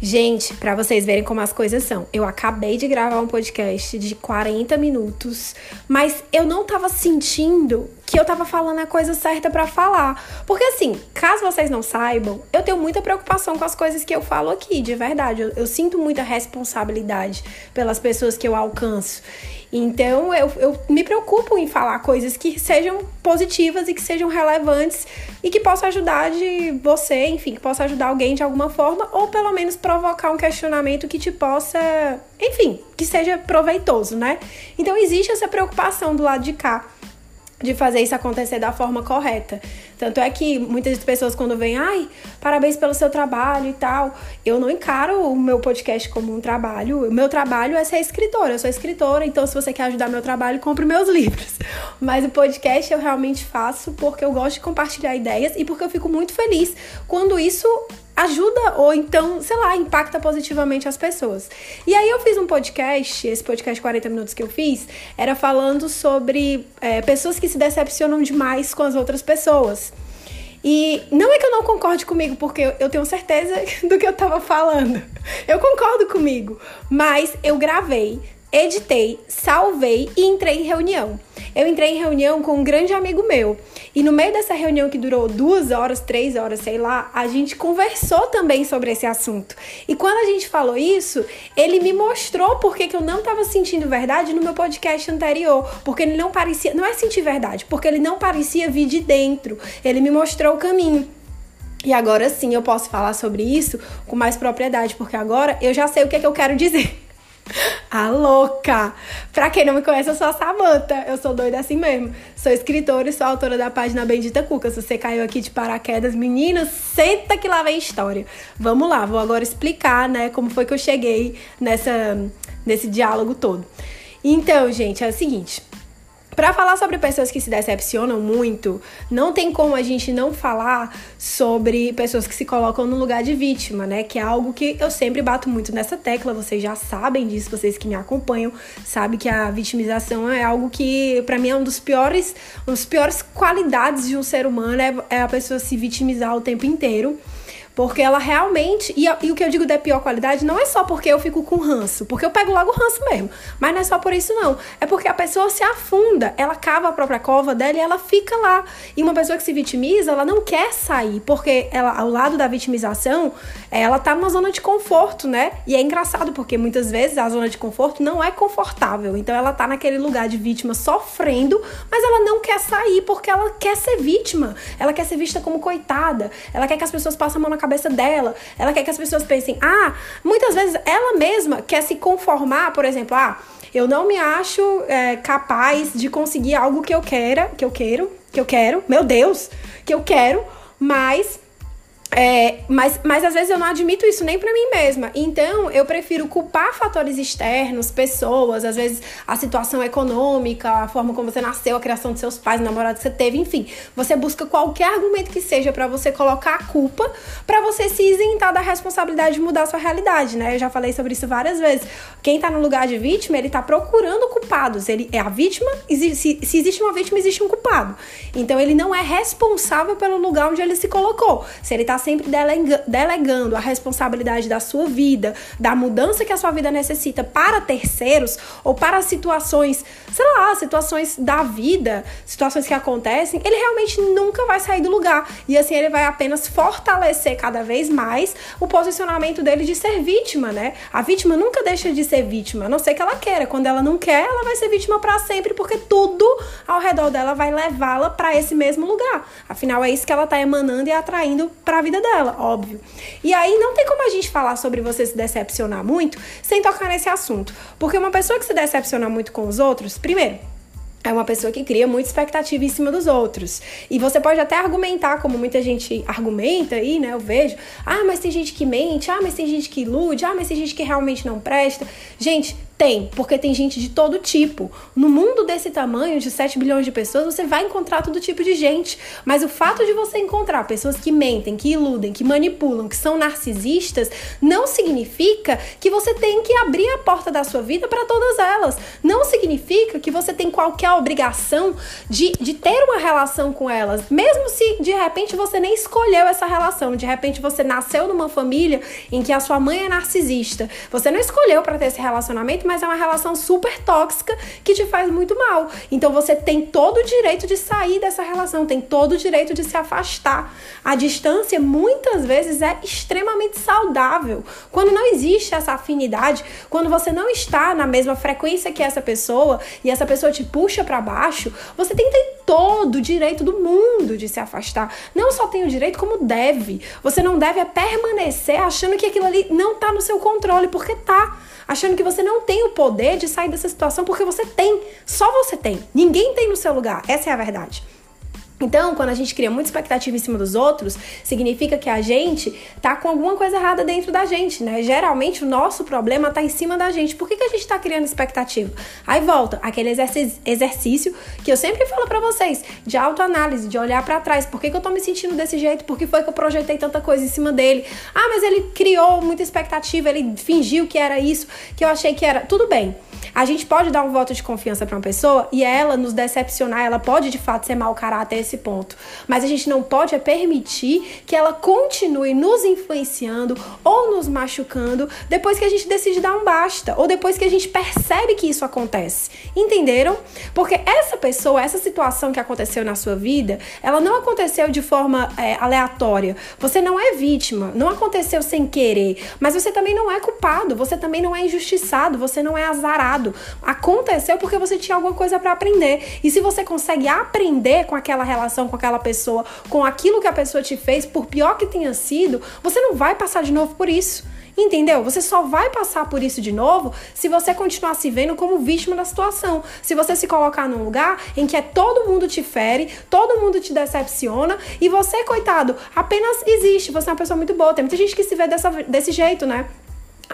Gente, para vocês verem como as coisas são, eu acabei de gravar um podcast de 40 minutos, mas eu não tava sentindo que eu tava falando a coisa certa para falar. Porque assim, caso vocês não saibam, eu tenho muita preocupação com as coisas que eu falo aqui, de verdade. Eu, eu sinto muita responsabilidade pelas pessoas que eu alcanço. Então eu, eu me preocupo em falar coisas que sejam positivas e que sejam relevantes e que possam ajudar de você, enfim, que possa ajudar alguém de alguma forma, ou pelo menos provocar um questionamento que te possa, enfim, que seja proveitoso, né? Então existe essa preocupação do lado de cá de fazer isso acontecer da forma correta. Tanto é que muitas pessoas quando vêm, ai, parabéns pelo seu trabalho e tal, eu não encaro o meu podcast como um trabalho. O meu trabalho é ser escritora, eu sou escritora, então se você quer ajudar meu trabalho, compre meus livros. Mas o podcast eu realmente faço porque eu gosto de compartilhar ideias e porque eu fico muito feliz quando isso ajuda ou então, sei lá, impacta positivamente as pessoas. E aí eu fiz um podcast, esse podcast 40 minutos que eu fiz, era falando sobre é, pessoas que se decepcionam demais com as outras pessoas. E não é que eu não concorde comigo, porque eu tenho certeza do que eu tava falando. Eu concordo comigo, mas eu gravei, editei, salvei e entrei em reunião. Eu entrei em reunião com um grande amigo meu. E no meio dessa reunião que durou duas horas, três horas, sei lá, a gente conversou também sobre esse assunto. E quando a gente falou isso, ele me mostrou porque que eu não estava sentindo verdade no meu podcast anterior. Porque ele não parecia. Não é sentir verdade, porque ele não parecia vir de dentro. Ele me mostrou o caminho. E agora sim eu posso falar sobre isso com mais propriedade, porque agora eu já sei o que, é que eu quero dizer. A louca! Pra quem não me conhece, eu sou a Samanta. Eu sou doida assim mesmo. Sou escritora e sou autora da página Bendita Cuca. Se você caiu aqui de paraquedas, meninas, senta que lá vem história. Vamos lá, vou agora explicar, né, como foi que eu cheguei nessa, nesse diálogo todo. Então, gente, é o seguinte. Para falar sobre pessoas que se decepcionam muito, não tem como a gente não falar sobre pessoas que se colocam no lugar de vítima, né? Que é algo que eu sempre bato muito nessa tecla, vocês já sabem disso, vocês que me acompanham, sabem que a vitimização é algo que para mim é um dos piores, uma das piores qualidades de um ser humano é, é a pessoa se vitimizar o tempo inteiro. Porque ela realmente. E, e, o que eu digo da pior qualidade não é só porque eu fico com ranço, porque eu pego logo ranço mesmo. Mas não é só por isso, não. É porque a pessoa se afunda, ela cava a própria cova dela e ela fica lá. E uma pessoa que se vitimiza, ela não quer sair, porque ela, ao lado da vitimização, ela tá numa zona de conforto, né? E é engraçado, porque muitas vezes a zona de conforto não é confortável. Então ela tá naquele lugar de vítima sofrendo, mas ela não quer sair porque ela quer ser vítima. Ela quer ser vista como coitada. Ela quer que as pessoas passem a mão na cabeça cabeça dela. Ela quer que as pessoas pensem, ah, muitas vezes ela mesma quer se conformar, por exemplo, ah, eu não me acho é, capaz de conseguir algo que eu queira, que eu quero, que eu quero, meu Deus, que eu quero, mas é, mas, mas às vezes eu não admito isso nem para mim mesma. Então eu prefiro culpar fatores externos, pessoas, às vezes a situação econômica, a forma como você nasceu, a criação de seus pais, o namorado que você teve, enfim. Você busca qualquer argumento que seja para você colocar a culpa, para você se isentar da responsabilidade de mudar a sua realidade, né? Eu já falei sobre isso várias vezes. Quem tá no lugar de vítima, ele tá procurando culpados. Ele é a vítima, se, se existe uma vítima, existe um culpado. Então ele não é responsável pelo lugar onde ele se colocou. Se ele tá sempre delegando a responsabilidade da sua vida, da mudança que a sua vida necessita para terceiros ou para situações, sei lá, situações da vida, situações que acontecem, ele realmente nunca vai sair do lugar. E assim ele vai apenas fortalecer cada vez mais o posicionamento dele de ser vítima, né? A vítima nunca deixa de ser vítima, a não ser que ela queira. Quando ela não quer, ela vai ser vítima para sempre, porque tudo ao redor dela vai levá-la para esse mesmo lugar. Afinal, é isso que ela tá emanando e atraindo para vida dela, óbvio. E aí não tem como a gente falar sobre você se decepcionar muito sem tocar nesse assunto. Porque uma pessoa que se decepciona muito com os outros, primeiro, é uma pessoa que cria muita expectativa em cima dos outros. E você pode até argumentar, como muita gente argumenta aí, né? Eu vejo. Ah, mas tem gente que mente. Ah, mas tem gente que ilude. Ah, mas tem gente que realmente não presta. Gente, Tem, porque tem gente de todo tipo. No mundo desse tamanho, de 7 bilhões de pessoas, você vai encontrar todo tipo de gente. Mas o fato de você encontrar pessoas que mentem, que iludem, que manipulam, que são narcisistas, não significa que você tem que abrir a porta da sua vida para todas elas. Não significa que você tem qualquer obrigação de, de ter uma relação com elas. Mesmo se de repente você nem escolheu essa relação, de repente você nasceu numa família em que a sua mãe é narcisista. Você não escolheu para ter esse relacionamento, mas é uma relação super tóxica que te faz muito mal. Então você tem todo o direito de sair dessa relação, tem todo o direito de se afastar. A distância muitas vezes é extremamente saudável. Quando não existe essa afinidade, quando você não está na mesma frequência que essa pessoa e essa pessoa te puxa para baixo, você tem, tem todo o direito do mundo de se afastar. Não só tem o direito, como deve. Você não deve permanecer achando que aquilo ali não tá no seu controle, porque tá achando que você não tem o poder de sair dessa situação porque você tem. Só você tem. Ninguém tem no seu lugar. Essa é a verdade. Então, quando a gente cria muita expectativa em cima dos outros, significa que a gente tá com alguma coisa errada dentro da gente, né? Geralmente o nosso problema tá em cima da gente. Por que, que a gente tá criando expectativa? Aí volta aquele exercício que eu sempre falo para vocês, de autoanálise, de olhar para trás. Por que, que eu tô me sentindo desse jeito? Por que foi que eu projetei tanta coisa em cima dele? Ah, mas ele criou muita expectativa, ele fingiu que era isso, que eu achei que era. Tudo bem. A gente pode dar um voto de confiança para uma pessoa e ela nos decepcionar, ela pode de fato ser mau caráter a esse ponto. Mas a gente não pode é permitir que ela continue nos influenciando ou nos machucando depois que a gente decide dar um basta ou depois que a gente percebe que isso acontece. Entenderam? Porque essa pessoa, essa situação que aconteceu na sua vida, ela não aconteceu de forma é, aleatória. Você não é vítima, não aconteceu sem querer, mas você também não é culpado, você também não é injustiçado, você não é azarado. Aconteceu porque você tinha alguma coisa para aprender. E se você consegue aprender com aquela relação, com aquela pessoa, com aquilo que a pessoa te fez, por pior que tenha sido, você não vai passar de novo por isso. Entendeu? Você só vai passar por isso de novo se você continuar se vendo como vítima da situação. Se você se colocar num lugar em que é todo mundo te fere, todo mundo te decepciona e você, coitado, apenas existe. Você é uma pessoa muito boa. Tem muita gente que se vê dessa, desse jeito, né?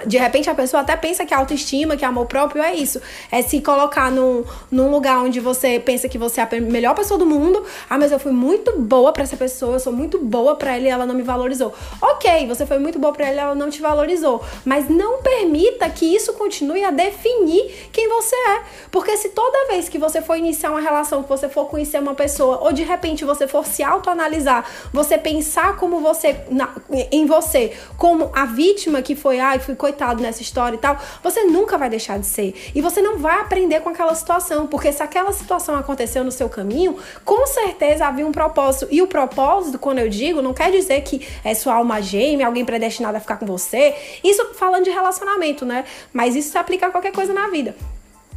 De repente a pessoa até pensa que a autoestima, que amor próprio é isso. É se colocar num, num lugar onde você pensa que você é a melhor pessoa do mundo. Ah, mas eu fui muito boa para essa pessoa, eu sou muito boa para ela e ela não me valorizou. Ok, você foi muito boa para ela e ela não te valorizou. Mas não permita que isso continue a definir quem você é. Porque se toda vez que você for iniciar uma relação, que você for conhecer uma pessoa, ou de repente você for se autoanalisar, você pensar como você, na, em você, como a vítima que foi, ai, fui coitado nessa história e tal, você nunca vai deixar de ser. E você não vai aprender com aquela situação, porque se aquela situação aconteceu no seu caminho, com certeza havia um propósito. E o propósito, quando eu digo, não quer dizer que é sua alma gêmea, alguém predestinado a ficar com você. Isso falando de relacionamento, né? Mas isso se aplica a qualquer coisa na vida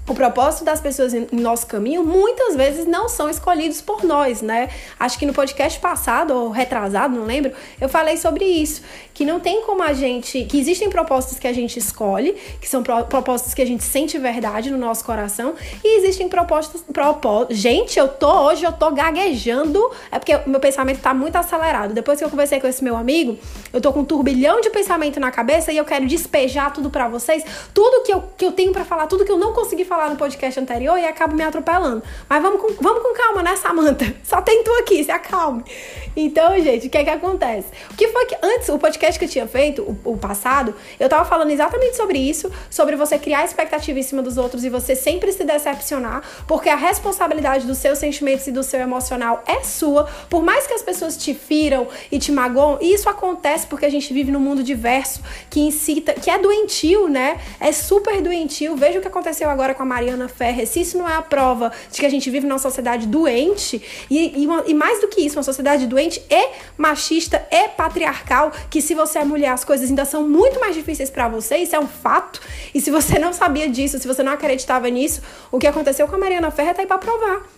o propósito das pessoas em nosso caminho muitas vezes não são escolhidos por nós, né? Acho que no podcast passado ou retrasado, não lembro, eu falei sobre isso, que não tem como a gente, que existem propósitos que a gente escolhe, que são propósitos que a gente sente verdade no nosso coração, e existem propostas, propósitos. Gente, eu tô hoje eu tô gaguejando, é porque meu pensamento tá muito acelerado. Depois que eu conversei com esse meu amigo, eu tô com um turbilhão de pensamento na cabeça e eu quero despejar tudo para vocês, tudo que eu, que eu tenho para falar, tudo que eu não consegui falar falar no podcast anterior e acabo me atropelando. Mas vamos com, vamos com calma, né, Samanta? Só tem tu aqui, se acalme. Então, gente, o que é que acontece? O que foi que antes, o podcast que eu tinha feito, o, o passado, eu tava falando exatamente sobre isso, sobre você criar expectativa em cima dos outros e você sempre se decepcionar, porque a responsabilidade dos seus sentimentos e do seu emocional é sua, por mais que as pessoas te firam e te magoam, e isso acontece porque a gente vive num mundo diverso que incita, que é doentio, né? É super doentio. Veja o que aconteceu agora com a Mariana Ferrer, se isso não é a prova de que a gente vive numa sociedade doente, e, e, uma, e mais do que isso, uma sociedade doente e machista e patriarcal, que se você é mulher, as coisas ainda são muito mais difíceis para você, isso é um fato. E se você não sabia disso, se você não acreditava nisso, o que aconteceu com a Mariana Ferrer tá aí pra provar.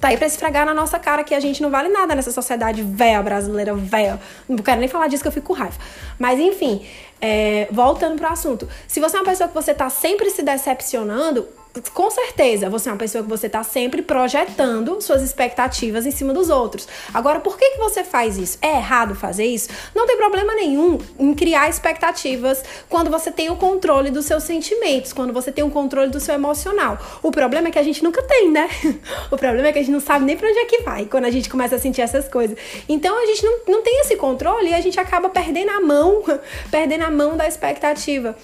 Tá aí pra esfregar na nossa cara que a gente não vale nada nessa sociedade véia brasileira, véia. Não quero nem falar disso que eu fico com raiva. Mas enfim, é, voltando pro assunto. Se você é uma pessoa que você tá sempre se decepcionando, com certeza, você é uma pessoa que você está sempre projetando suas expectativas em cima dos outros. Agora, por que, que você faz isso? É errado fazer isso? Não tem problema nenhum em criar expectativas quando você tem o controle dos seus sentimentos, quando você tem o controle do seu emocional. O problema é que a gente nunca tem, né? O problema é que a gente não sabe nem para onde é que vai quando a gente começa a sentir essas coisas. Então a gente não, não tem esse controle e a gente acaba perdendo a mão, perdendo a mão da expectativa.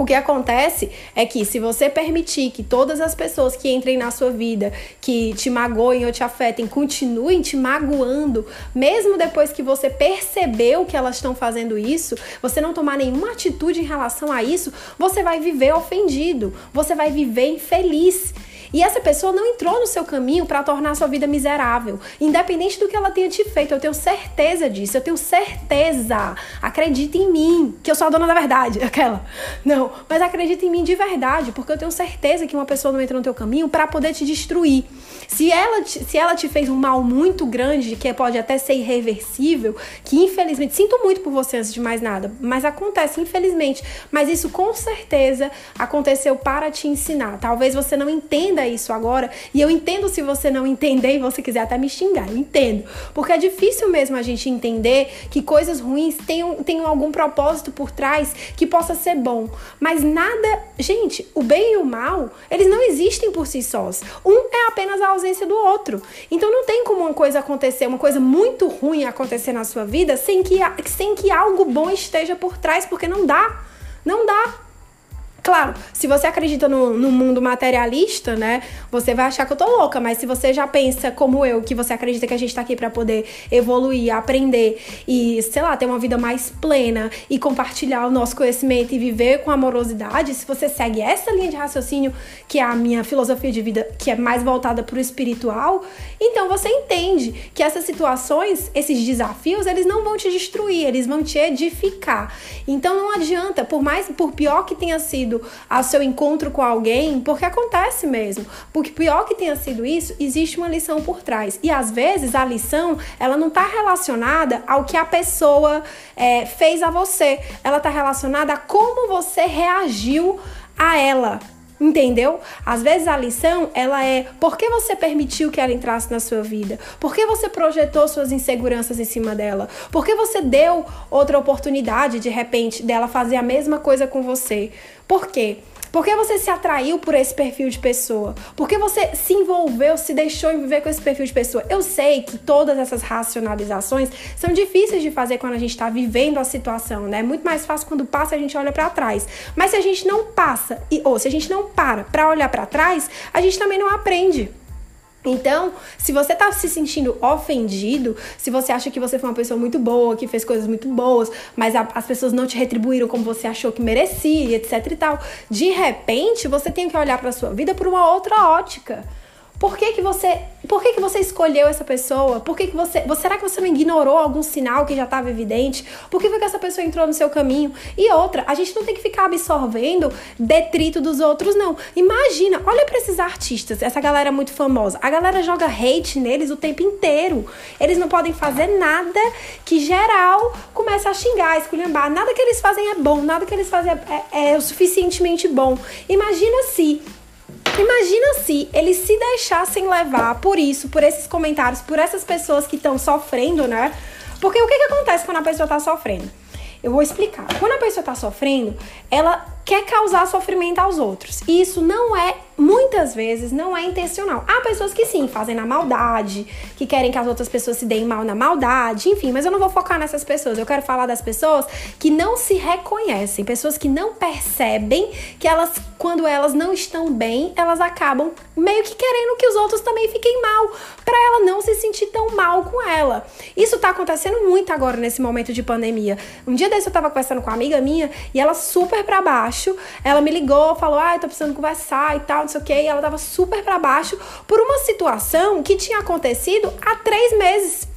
O que acontece é que se você permitir que todas as pessoas que entrem na sua vida, que te magoem ou te afetem, continuem te magoando, mesmo depois que você percebeu que elas estão fazendo isso, você não tomar nenhuma atitude em relação a isso, você vai viver ofendido, você vai viver infeliz. E essa pessoa não entrou no seu caminho para tornar a sua vida miserável, independente do que ela tenha te feito. Eu tenho certeza disso, eu tenho certeza. Acredita em mim, que eu sou a dona da verdade, aquela. Não, mas acredita em mim de verdade, porque eu tenho certeza que uma pessoa não entrou no teu caminho para poder te destruir. Se ela, te, se ela te fez um mal muito grande, que pode até ser irreversível, que infelizmente, sinto muito por você antes de mais nada, mas acontece, infelizmente. Mas isso com certeza aconteceu para te ensinar. Talvez você não entenda entenda isso agora. E eu entendo se você não entender e você quiser até me xingar. Eu entendo. Porque é difícil mesmo a gente entender que coisas ruins tenham, tenham algum propósito por trás que possa ser bom. Mas nada. Gente, o bem e o mal, eles não existem por si sós. Um é apenas a ausência do outro. Então não tem como uma coisa acontecer, uma coisa muito ruim acontecer na sua vida sem que, sem que algo bom esteja por trás, porque não dá. Não dá. Claro, se você acredita no, no, mundo materialista, né, você vai achar que eu tô louca, mas se você já pensa como eu, que você acredita que a gente tá aqui para poder evoluir, aprender e, sei lá, ter uma vida mais plena e compartilhar o nosso conhecimento e viver com amorosidade, se você segue essa linha de raciocínio, que é a minha filosofia de vida, que é mais voltada pro espiritual, então você entende que essas situações, esses desafios, eles não vão te destruir, eles vão te edificar. Então não adianta, por mais, por pior que tenha sido ao seu encontro com alguém, porque acontece mesmo. Porque pior que tenha sido isso, existe uma lição por trás. E às vezes a lição, ela não está relacionada ao que a pessoa é, fez a você. Ela está relacionada a como você reagiu a ela. Entendeu? Às vezes a lição, ela é por que você permitiu que ela entrasse na sua vida? Por que você projetou suas inseguranças em cima dela? Por que você deu outra oportunidade de repente dela fazer a mesma coisa com você? Por quê? Por que você se atraiu por esse perfil de pessoa? Por que você se envolveu, se deixou envolver com esse perfil de pessoa? Eu sei que todas essas racionalizações são difíceis de fazer quando a gente está vivendo a situação, né? É muito mais fácil quando passa a gente olha para trás. Mas se a gente não passa, ou se a gente não para para olhar para trás, a gente também não aprende. Então, se você tá se sentindo ofendido, se você acha que você foi uma pessoa muito boa, que fez coisas muito boas, mas a, as pessoas não te retribuíram como você achou que merecia, etc e tal, de repente você tem que olhar para sua vida por uma outra ótica. Por que, que você, por que, que você escolheu essa pessoa? Por que, que você, será que você não ignorou algum sinal que já estava evidente? Por que foi que essa pessoa entrou no seu caminho? E outra, a gente não tem que ficar absorvendo detrito dos outros não. Imagina, olha para esses artistas, essa galera muito famosa. A galera joga hate neles o tempo inteiro. Eles não podem fazer nada que geral comece a xingar, esculhambar. Nada que eles fazem é bom, nada que eles fazem é, é, é o suficientemente bom. Imagina se Imagina se eles se deixassem levar por isso, por esses comentários, por essas pessoas que estão sofrendo, né? Porque o que, que acontece quando a pessoa está sofrendo? Eu vou explicar. Quando a pessoa está sofrendo, ela quer causar sofrimento aos outros. E isso não é muitas vezes não é intencional. Há pessoas que sim, fazem na maldade, que querem que as outras pessoas se deem mal na maldade, enfim, mas eu não vou focar nessas pessoas. Eu quero falar das pessoas que não se reconhecem, pessoas que não percebem que elas, quando elas não estão bem, elas acabam meio que querendo que os outros também fiquem mal, para ela não se sentir tão mal com ela. Isso tá acontecendo muito agora nesse momento de pandemia. Um dia desse eu tava conversando com uma amiga minha e ela super para baixo, ela me ligou, falou: "Ah, eu tô precisando conversar e tal, sei o que, e ela tava super para baixo por uma situação que tinha acontecido há três meses.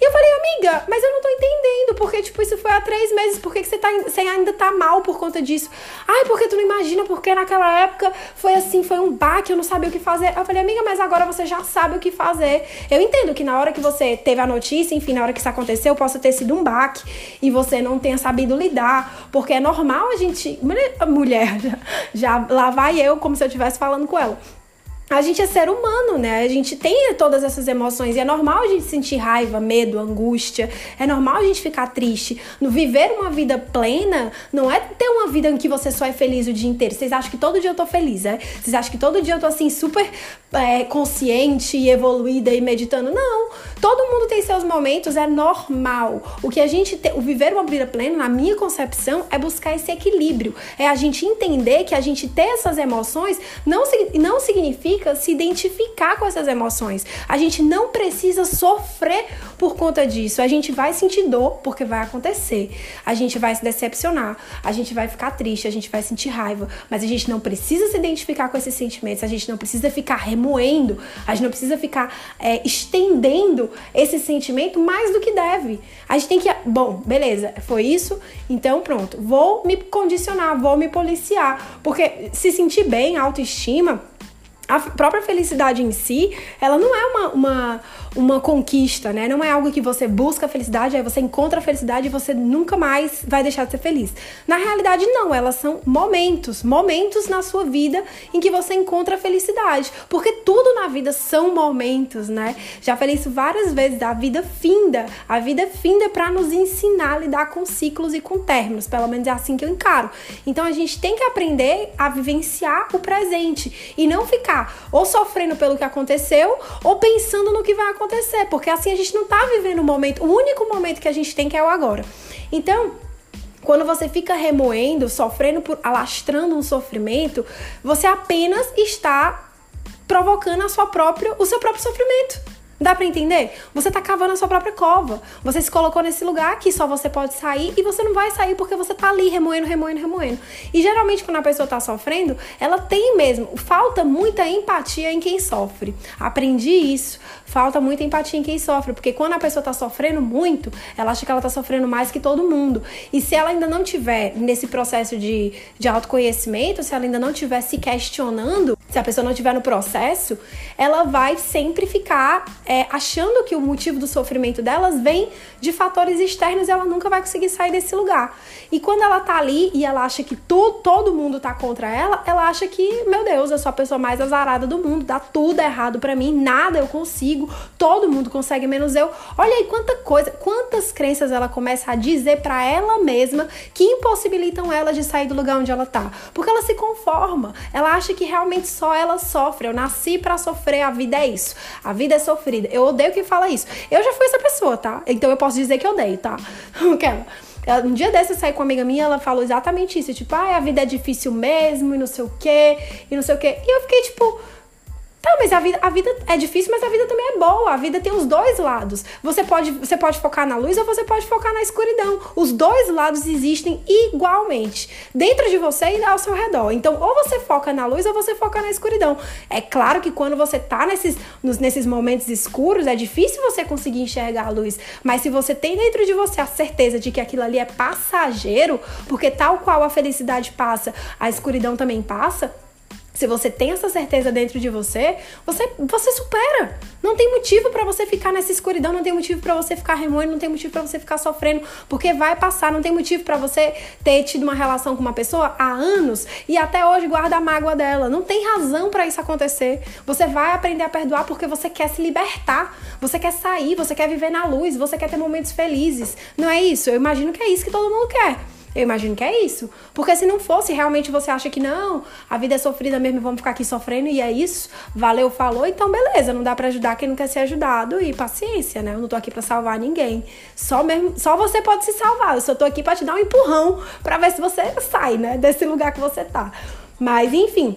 E eu falei, amiga, mas eu não tô entendendo, porque, tipo, isso foi há três meses, por que, que você, tá, você ainda tá mal por conta disso? Ai, porque tu não imagina, porque naquela época foi assim, foi um baque, eu não sabia o que fazer. Eu falei, amiga, mas agora você já sabe o que fazer. Eu entendo que na hora que você teve a notícia, enfim, na hora que isso aconteceu, possa ter sido um baque e você não tenha sabido lidar, porque é normal a gente. Mulher, já, lá vai eu, como se eu estivesse falando com ela a gente é ser humano, né? A gente tem todas essas emoções e é normal a gente sentir raiva, medo, angústia. É normal a gente ficar triste. No viver uma vida plena, não é ter uma vida em que você só é feliz o dia inteiro. Vocês acham que todo dia eu tô feliz, é? Vocês acham que todo dia eu tô assim super é, consciente e evoluída e meditando? Não. Todo mundo tem seus momentos, é normal. O que a gente tem, o viver uma vida plena, na minha concepção, é buscar esse equilíbrio. É a gente entender que a gente ter essas emoções não, não significa significa se identificar com essas emoções. A gente não precisa sofrer por conta disso. A gente vai sentir dor porque vai acontecer. A gente vai se decepcionar, a gente vai ficar triste, a gente vai sentir raiva, mas a gente não precisa se identificar com esses sentimentos, a gente não precisa ficar remoendo, a gente não precisa ficar é, estendendo esse sentimento mais do que deve. A gente tem que, bom, beleza, foi isso, então pronto, vou me condicionar, vou me policiar, porque se sentir bem, autoestima a própria felicidade em si, ela não é uma, uma, uma conquista, né? Não é algo que você busca a felicidade, aí você encontra a felicidade e você nunca mais vai deixar de ser feliz. Na realidade, não, elas são momentos, momentos na sua vida em que você encontra a felicidade. Porque tudo na vida são momentos, né? Já falei isso várias vezes, a vida finda. A vida finda é para nos ensinar a lidar com ciclos e com términos, pelo menos é assim que eu encaro. Então a gente tem que aprender a vivenciar o presente e não ficar ou sofrendo pelo que aconteceu ou pensando no que vai acontecer, porque assim a gente não tá vivendo o momento, o único momento que a gente tem que é o agora. Então, quando você fica remoendo, sofrendo por alastrando um sofrimento, você apenas está provocando a sua própria, o seu próprio sofrimento. Dá para entender? Você tá cavando a sua própria cova. Você se colocou nesse lugar que só você pode sair e você não vai sair porque você tá ali remoendo, remoendo, remoendo. E geralmente quando a pessoa tá sofrendo, ela tem mesmo, falta muita empatia em quem sofre. Aprendi isso. Falta muita empatia em quem sofre, porque quando a pessoa tá sofrendo muito, ela acha que ela tá sofrendo mais que todo mundo. E se ela ainda não tiver nesse processo de, de autoconhecimento, se ela ainda não tiver se questionando, se a pessoa não tiver no processo, ela vai sempre ficar é, achando que o motivo do sofrimento delas vem de fatores externos e ela nunca vai conseguir sair desse lugar. E quando ela tá ali e ela acha que tu, todo mundo tá contra ela, ela acha que, meu Deus, eu sou a pessoa mais azarada do mundo, dá tudo errado para mim, nada eu consigo, todo mundo consegue menos eu. Olha aí quanta coisa, quantas crenças ela começa a dizer para ela mesma que impossibilitam ela de sair do lugar onde ela tá. Porque ela se conforma, ela acha que realmente só ela sofre. Eu nasci para sofrer, a vida é isso. A vida é sofrida. Eu odeio quem fala isso. Eu já fui essa pessoa, tá? Então eu posso dizer que eu odeio, tá? Aquela. Um dia desse eu saí com uma amiga minha, ela falou exatamente isso. Tipo, ah, a vida é difícil mesmo, e não sei o quê, e não sei o quê. E eu fiquei, tipo, Tá, mas a vida, a vida é difícil, mas a vida também é boa. A vida tem os dois lados. Você pode, você pode focar na luz ou você pode focar na escuridão. Os dois lados existem igualmente, dentro de você e ao seu redor. Então, ou você foca na luz ou você foca na escuridão. É claro que quando você tá nesses, nos, nesses momentos escuros, é difícil você conseguir enxergar a luz. Mas se você tem dentro de você a certeza de que aquilo ali é passageiro, porque tal qual a felicidade passa, a escuridão também passa se você tem essa certeza dentro de você, você, você supera. Não tem motivo para você ficar nessa escuridão, não tem motivo para você ficar remoendo, não tem motivo para você ficar sofrendo, porque vai passar, não tem motivo para você ter tido uma relação com uma pessoa há anos e até hoje guarda a mágoa dela. Não tem razão para isso acontecer. Você vai aprender a perdoar porque você quer se libertar, você quer sair, você quer viver na luz, você quer ter momentos felizes. Não é isso? Eu imagino que é isso que todo mundo quer. Eu imagino que é isso. Porque se não fosse, realmente você acha que não, a vida é sofrida mesmo, vamos ficar aqui sofrendo e é isso, valeu, falou, então beleza, não dá para ajudar quem não quer ser ajudado e paciência, né? Eu não tô aqui para salvar ninguém. Só mesmo, só você pode se salvar. Eu só tô aqui para te dar um empurrão para ver se você sai, né, desse lugar que você tá. Mas enfim,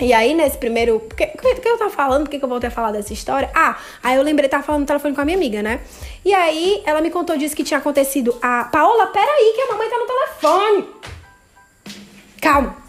e aí, nesse primeiro. O que, eu tava falando? Por que, que eu voltei a falar dessa história? Ah, aí eu lembrei, tava falando no telefone com a minha amiga, né? E aí, ela me contou disso que tinha acontecido. A. Paola, peraí, que a mamãe tá no telefone. Calma.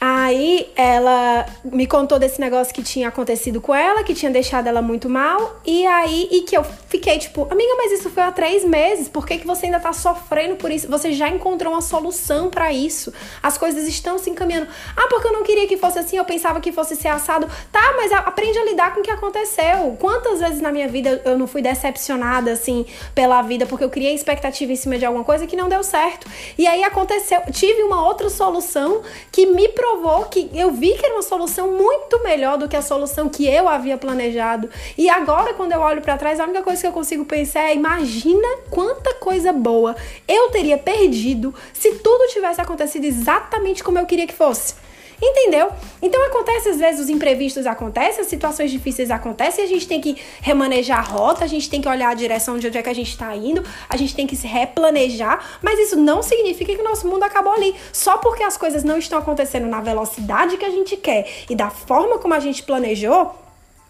Aí ela me contou desse negócio que tinha acontecido com ela, que tinha deixado ela muito mal. E aí, e que eu fiquei tipo, amiga, mas isso foi há três meses, por que, que você ainda tá sofrendo por isso? Você já encontrou uma solução para isso. As coisas estão se encaminhando. Ah, porque eu não queria que fosse assim, eu pensava que fosse ser assado. Tá, mas aprende a lidar com o que aconteceu. Quantas vezes na minha vida eu não fui decepcionada, assim, pela vida, porque eu criei expectativa em cima de alguma coisa que não deu certo. E aí aconteceu, tive uma outra solução que me provou provou que eu vi que era uma solução muito melhor do que a solução que eu havia planejado. E agora, quando eu olho para trás, a única coisa que eu consigo pensar é: imagina quanta coisa boa eu teria perdido se tudo tivesse acontecido exatamente como eu queria que fosse. Entendeu? Então acontece às vezes os imprevistos acontecem, as situações difíceis acontecem, a gente tem que remanejar a rota, a gente tem que olhar a direção de onde é que a gente está indo, a gente tem que se replanejar, mas isso não significa que o nosso mundo acabou ali. Só porque as coisas não estão acontecendo na velocidade que a gente quer e da forma como a gente planejou,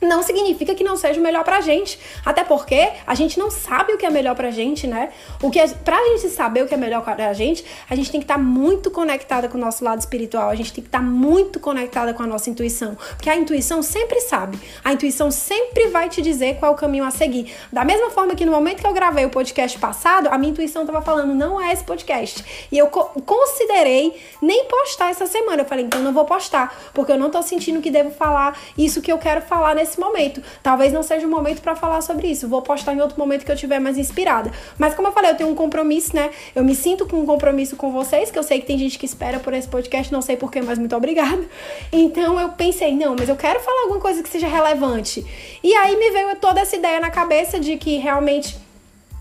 não significa que não seja o melhor pra gente. Até porque a gente não sabe o que é melhor pra gente, né? O que é, pra gente saber o que é melhor pra gente, a gente tem que estar tá muito conectada com o nosso lado espiritual, a gente tem que estar tá muito conectada com a nossa intuição. Porque a intuição sempre sabe. A intuição sempre vai te dizer qual é o caminho a seguir. Da mesma forma que no momento que eu gravei o podcast passado, a minha intuição tava falando, não é esse podcast. E eu co considerei nem postar essa semana. Eu falei, então não vou postar, porque eu não tô sentindo que devo falar isso que eu quero falar nesse nesse momento. Talvez não seja o momento para falar sobre isso. Vou postar em outro momento que eu tiver mais inspirada. Mas como eu falei, eu tenho um compromisso, né? Eu me sinto com um compromisso com vocês, que eu sei que tem gente que espera por esse podcast, não sei porquê, mas muito obrigada. Então eu pensei, não, mas eu quero falar alguma coisa que seja relevante. E aí me veio toda essa ideia na cabeça de que realmente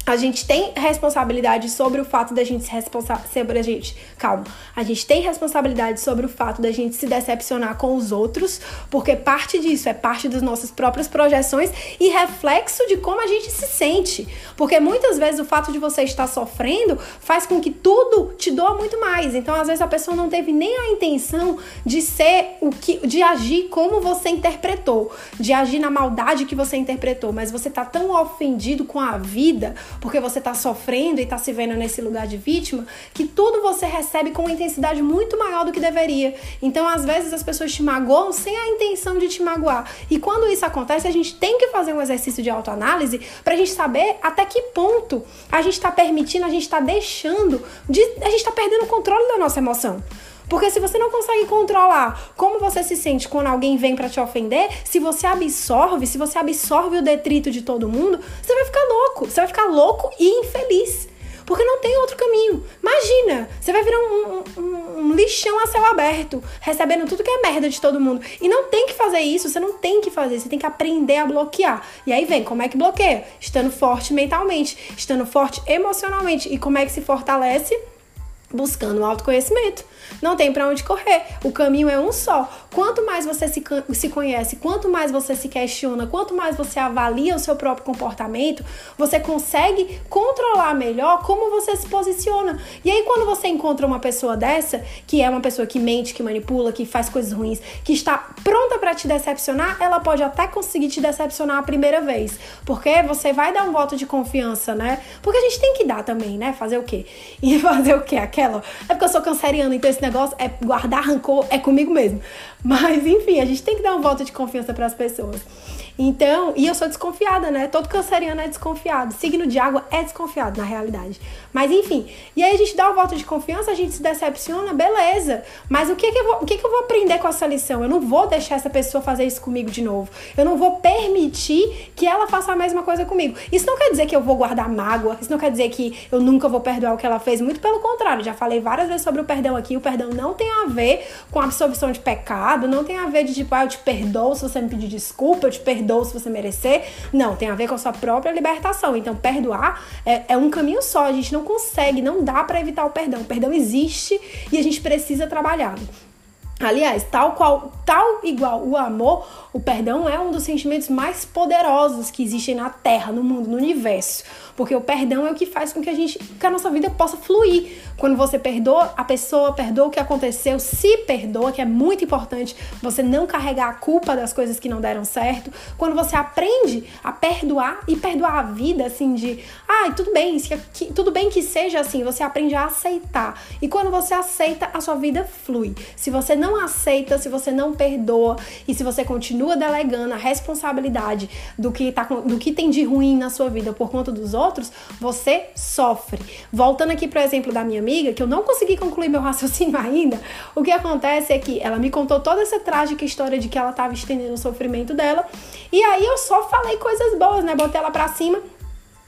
a gente tem responsabilidade sobre o fato da gente se responsabilizar sobre a gente. Calma. A gente tem responsabilidade sobre o fato da gente se decepcionar com os outros, porque parte disso é parte das nossas próprias projeções e reflexo de como a gente se sente. Porque muitas vezes o fato de você estar sofrendo faz com que tudo te doa muito mais. Então, às vezes a pessoa não teve nem a intenção de ser o que de agir como você interpretou, de agir na maldade que você interpretou, mas você tá tão ofendido com a vida porque você está sofrendo e está se vendo nesse lugar de vítima, que tudo você recebe com uma intensidade muito maior do que deveria. Então, às vezes, as pessoas te magoam sem a intenção de te magoar. E quando isso acontece, a gente tem que fazer um exercício de autoanálise para a gente saber até que ponto a gente está permitindo, a gente está deixando, de, a gente está perdendo o controle da nossa emoção. Porque se você não consegue controlar como você se sente quando alguém vem para te ofender, se você absorve, se você absorve o detrito de todo mundo, você vai ficar louco. Você vai ficar louco e infeliz. Porque não tem outro caminho. Imagina, você vai virar um, um, um, lixão a céu aberto, recebendo tudo que é merda de todo mundo. E não tem que fazer isso, você não tem que fazer, você tem que aprender a bloquear. E aí vem, como é que bloqueia? Estando forte mentalmente, estando forte emocionalmente. E como é que se fortalece? Buscando autoconhecimento. Não tem para onde correr. O caminho é um só. Quanto mais você se, se conhece, quanto mais você se questiona, quanto mais você avalia o seu próprio comportamento, você consegue controlar melhor como você se posiciona. E aí, quando você encontra uma pessoa dessa, que é uma pessoa que mente, que manipula, que faz coisas ruins, que está pronta para te decepcionar, ela pode até conseguir te decepcionar a primeira vez. Porque você vai dar um voto de confiança, né? Porque a gente tem que dar também, né? Fazer o quê? E fazer o quê? Aquela. É porque eu sou canceriana, então esse negócio é guardar rancor, é comigo mesmo. Mas enfim, a gente tem que dar um voto de confiança para as pessoas. Então, e eu sou desconfiada, né? Todo canceriano é desconfiado. Signo de água é desconfiado, na realidade. Mas enfim, e aí a gente dá o voto de confiança, a gente se decepciona, beleza. Mas o que que eu vou, o que que eu vou aprender com essa lição? Eu não vou deixar essa pessoa fazer isso comigo de novo. Eu não vou permitir que ela faça a mesma coisa comigo. Isso não quer dizer que eu vou guardar mágoa, isso não quer dizer que eu nunca vou perdoar o que ela fez, muito pelo contrário. Já falei várias vezes sobre o perdão aqui. O perdão não tem a ver com absorção de pecado, não tem a ver de tipo, ah, eu te perdoo se você me pedir desculpa, eu te perdoo perdoo se você merecer. Não, tem a ver com a sua própria libertação. Então, perdoar é, é um caminho só. A gente não consegue, não dá para evitar o perdão. O perdão existe e a gente precisa trabalhar. Aliás, tal qual, tal igual o amor, o perdão é um dos sentimentos mais poderosos que existem na Terra, no mundo, no universo. Porque o perdão é o que faz com que a gente, que a nossa vida possa fluir. Quando você perdoa a pessoa, perdoa o que aconteceu, se perdoa, que é muito importante você não carregar a culpa das coisas que não deram certo. Quando você aprende a perdoar e perdoar a vida, assim, de, ai, ah, tudo bem, que, tudo bem que seja assim, você aprende a aceitar. E quando você aceita, a sua vida flui. Se você não aceita, se você não perdoa e se você continua delegando a responsabilidade do que, tá, do que tem de ruim na sua vida por conta dos outros, você sofre. Voltando aqui pro exemplo da minha amiga, que eu não consegui concluir meu raciocínio ainda, o que acontece é que ela me contou toda essa trágica história de que ela estava estendendo o sofrimento dela, e aí eu só falei coisas boas, né? Botei ela pra cima.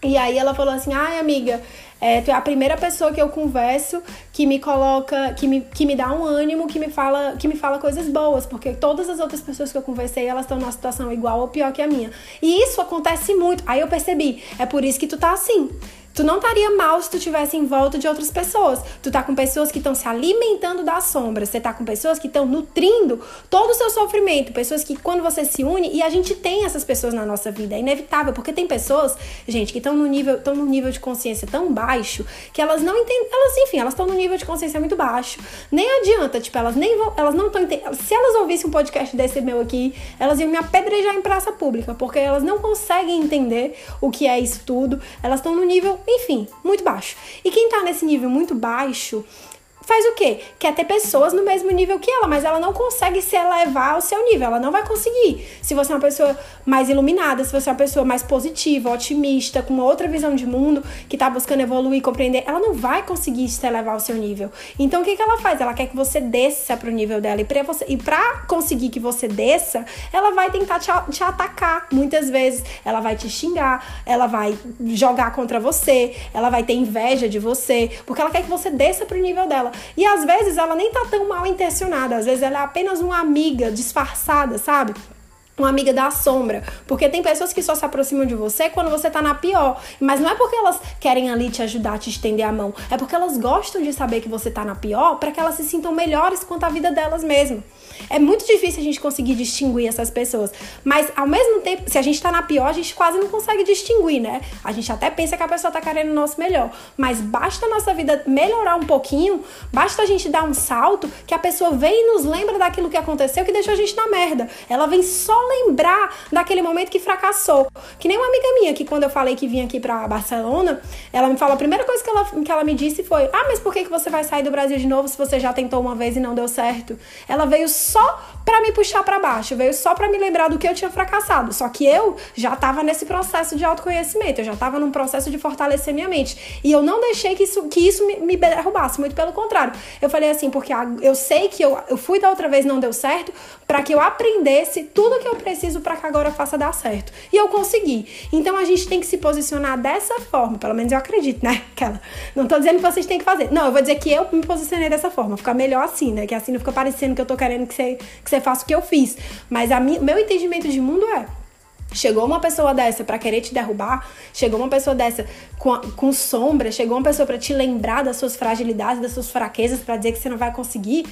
E aí ela falou assim: ai, amiga, é, tu é a primeira pessoa que eu converso que me coloca, que me, que me dá um ânimo, que me fala, que me fala coisas boas, porque todas as outras pessoas que eu conversei, elas estão numa situação igual ou pior que a minha. E isso acontece muito. Aí eu percebi, é por isso que tu tá assim. Tu não estaria mal se tu tivesse em volta de outras pessoas. Tu tá com pessoas que estão se alimentando da sombra. Você tá com pessoas que estão nutrindo todo o seu sofrimento. Pessoas que quando você se une, e a gente tem essas pessoas na nossa vida, é inevitável, porque tem pessoas, gente, que estão no nível, estão num nível de consciência tão baixo que elas não entendem, elas, enfim, elas estão no nível de consciência muito baixo. Nem adianta, tipo, elas nem vão, elas não estão entendendo. Se elas ouvissem um podcast desse meu aqui, elas iam me apedrejar em praça pública, porque elas não conseguem entender o que é isso tudo. Elas estão no nível enfim, muito baixo. E quem tá nesse nível muito baixo faz o quê? Quer ter pessoas no mesmo nível que ela, mas ela não consegue se elevar ao seu nível, ela não vai conseguir. Se você é uma pessoa mais iluminada, se você é uma pessoa mais positiva, otimista, com outra visão de mundo, que tá buscando evoluir, compreender, ela não vai conseguir se elevar ao seu nível. Então o que, que ela faz? Ela quer que você desça pro nível dela. E pra, você, e pra conseguir que você desça, ela vai tentar te, te atacar muitas vezes. Ela vai te xingar, ela vai jogar contra você, ela vai ter inveja de você, porque ela quer que você desça pro nível dela. E às vezes ela nem tá tão mal intencionada, às vezes ela é apenas uma amiga disfarçada, sabe? uma amiga da sombra. Porque tem pessoas que só se aproximam de você quando você tá na pior. Mas não é porque elas querem ali te ajudar, te estender a mão. É porque elas gostam de saber que você tá na pior para que elas se sintam melhores quanto a vida delas mesmo. É muito difícil a gente conseguir distinguir essas pessoas. Mas ao mesmo tempo, se a gente tá na pior, a gente quase não consegue distinguir, né? A gente até pensa que a pessoa tá querendo o nosso melhor. Mas basta a nossa vida melhorar um pouquinho, basta a gente dar um salto que a pessoa vem e nos lembra daquilo que aconteceu que deixou a gente na merda. Ela vem só lembrar daquele momento que fracassou. Que nem uma amiga minha que quando eu falei que vinha aqui para Barcelona, ela me falou a primeira coisa que ela, que ela me disse foi: "Ah, mas por que que você vai sair do Brasil de novo se você já tentou uma vez e não deu certo?" Ela veio só para me puxar para baixo, veio só para me lembrar do que eu tinha fracassado. Só que eu já estava nesse processo de autoconhecimento, eu já estava num processo de fortalecer minha mente. E eu não deixei que isso, que isso me, me derrubasse, muito pelo contrário. Eu falei assim, porque eu sei que eu, eu fui da outra vez não deu certo, para que eu aprendesse tudo que eu preciso para que agora faça dar certo. E eu consegui. Então a gente tem que se posicionar dessa forma, pelo menos eu acredito, né? Aquela. Não tô dizendo que vocês têm que fazer. Não, eu vou dizer que eu me posicionei dessa forma, ficar melhor assim, né? Que assim não fica parecendo que eu tô querendo que você, que você faça o que eu fiz. Mas a mi, meu entendimento de mundo é Chegou uma pessoa dessa para querer te derrubar, chegou uma pessoa dessa com, com sombra, chegou uma pessoa para te lembrar das suas fragilidades, das suas fraquezas, para dizer que você não vai conseguir.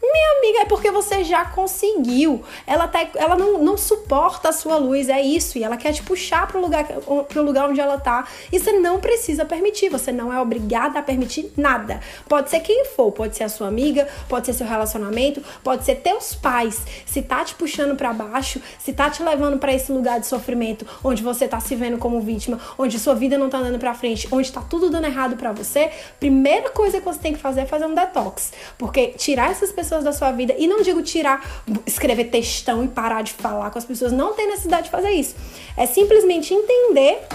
Minha amiga, é porque você já conseguiu. Ela, tá, ela não, não suporta a sua luz, é isso. E ela quer te puxar para o lugar, pro lugar onde ela tá. E você não precisa permitir. Você não é obrigada a permitir nada. Pode ser quem for, pode ser a sua amiga, pode ser seu relacionamento, pode ser teus pais. Se tá te puxando para baixo, se tá te levando para esse lugar de sofrimento, onde você tá se vendo como vítima, onde sua vida não tá andando para frente, onde tá tudo dando errado para você, primeira coisa que você tem que fazer é fazer um detox. Porque tirar essas pessoas pessoas da sua vida. E não digo tirar, escrever textão e parar de falar com as pessoas. Não tem necessidade de fazer isso. É simplesmente entender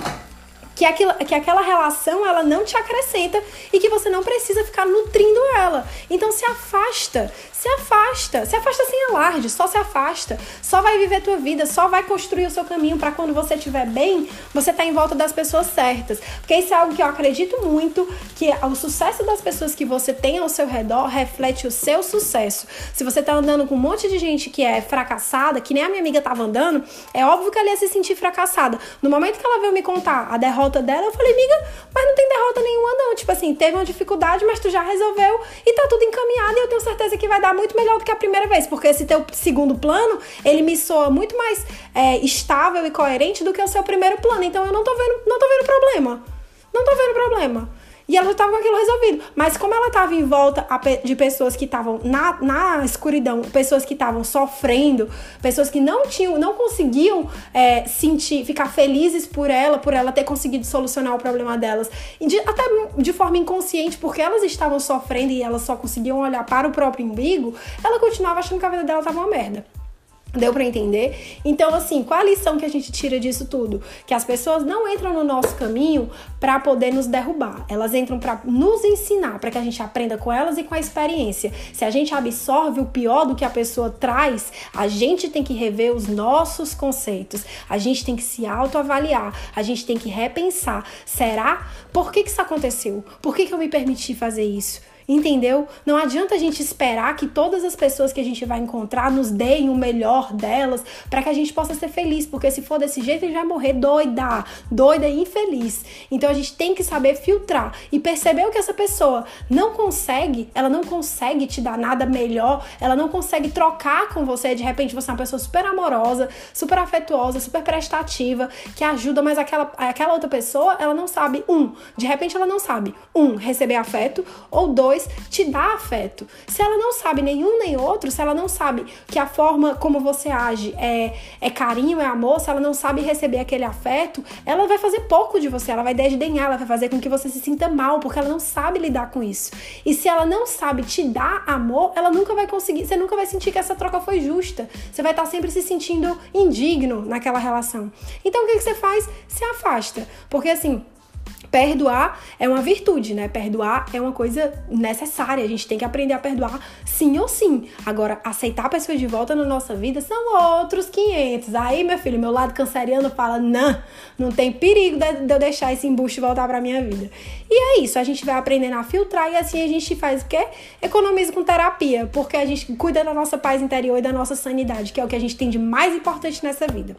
que, aquilo, que aquela relação ela não te acrescenta e que você não precisa ficar nutrindo ela. Então se afasta, se afasta, se afasta sem alarde, só se afasta, só vai viver tua vida, só vai construir o seu caminho para quando você estiver bem, você tá em volta das pessoas certas. Porque isso é algo que eu acredito muito, que o sucesso das pessoas que você tem ao seu redor reflete o seu sucesso. Se você tá andando com um monte de gente que é fracassada, que nem a minha amiga tava andando, é óbvio que ela ia se sentir fracassada. No momento que ela veio me contar a derrota dela, eu falei, amiga, mas não tem derrota nenhuma não. Tipo assim, teve uma dificuldade, mas tu já resolveu e tá tudo encaminhado e eu tenho certeza que vai dar muito melhor do que a primeira vez, porque esse teu segundo plano, ele me soa muito mais é, estável e coerente do que o seu primeiro plano. Então eu não tô vendo, não tô vendo problema. Não tô vendo problema. E ela já tava com aquilo resolvido. Mas como ela tava em volta de pessoas que estavam na, na escuridão, pessoas que estavam sofrendo, pessoas que não tinham, não conseguiam é, sentir, ficar felizes por ela, por ela ter conseguido solucionar o problema delas, de, até de forma inconsciente, porque elas estavam sofrendo e elas só conseguiam olhar para o próprio umbigo, ela continuava achando que a vida dela tava uma merda. Deu para entender? Então, assim, qual a lição que a gente tira disso tudo? Que as pessoas não entram no nosso caminho para poder nos derrubar. Elas entram para nos ensinar, para que a gente aprenda com elas e com a experiência. Se a gente absorve o pior do que a pessoa traz, a gente tem que rever os nossos conceitos. A gente tem que se autoavaliar. A gente tem que repensar. Será? Por que, que isso aconteceu? Por que, que eu me permiti fazer isso? Entendeu? Não adianta a gente esperar que todas as pessoas que a gente vai encontrar nos deem o melhor delas para que a gente possa ser feliz, porque se for desse jeito a gente vai morrer doida, doida e infeliz. Então a gente tem que saber filtrar e perceber o que essa pessoa não consegue, ela não consegue te dar nada melhor, ela não consegue trocar com você, de repente você é uma pessoa super amorosa, super afetuosa, super prestativa, que ajuda, mas aquela, aquela outra pessoa, ela não sabe, um, de repente ela não sabe, um, receber afeto, ou dois, te dá afeto. Se ela não sabe nenhum nem outro, se ela não sabe que a forma como você age é, é carinho, é amor, se ela não sabe receber aquele afeto, ela vai fazer pouco de você, ela vai desdenhar, ela vai fazer com que você se sinta mal, porque ela não sabe lidar com isso. E se ela não sabe te dar amor, ela nunca vai conseguir, você nunca vai sentir que essa troca foi justa. Você vai estar sempre se sentindo indigno naquela relação. Então o que, que você faz? Se afasta. Porque assim, perdoar é uma virtude, né? Perdoar é uma coisa necessária. A gente tem que aprender a perdoar sim ou sim. Agora, aceitar pessoas de volta na nossa vida são outros 500. Aí, meu filho, meu lado canceriano fala: não, não tem perigo de eu deixar esse embuste voltar pra minha vida. E é isso, a gente vai aprendendo a filtrar e assim a gente faz o quê? Economiza com terapia, porque a gente cuida da nossa paz interior e da nossa sanidade, que é o que a gente tem de mais importante nessa vida.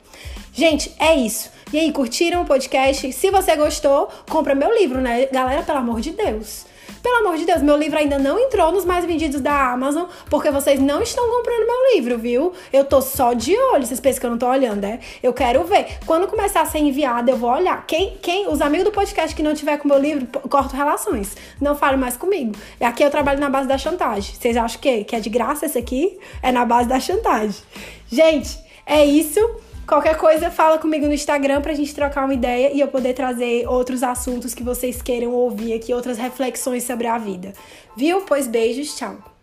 Gente, é isso. E aí, curtiram o podcast? Se você gostou, compra meu livro, né? Galera, pelo amor de Deus. Pelo amor de Deus, meu livro ainda não entrou nos mais vendidos da Amazon, porque vocês não estão comprando meu livro, viu? Eu tô só de olho, vocês pensam que eu não tô olhando, é? Eu quero ver. Quando começar a ser enviado, eu vou olhar. Quem, quem, os amigos do podcast que não tiver com meu livro, corto relações. Não fale mais comigo. E aqui eu trabalho na base da chantagem. Vocês acham que, que é de graça esse aqui? É na base da chantagem. Gente, é isso. Qualquer coisa, fala comigo no Instagram pra gente trocar uma ideia e eu poder trazer outros assuntos que vocês queiram ouvir aqui, outras reflexões sobre a vida. Viu? Pois beijos, tchau.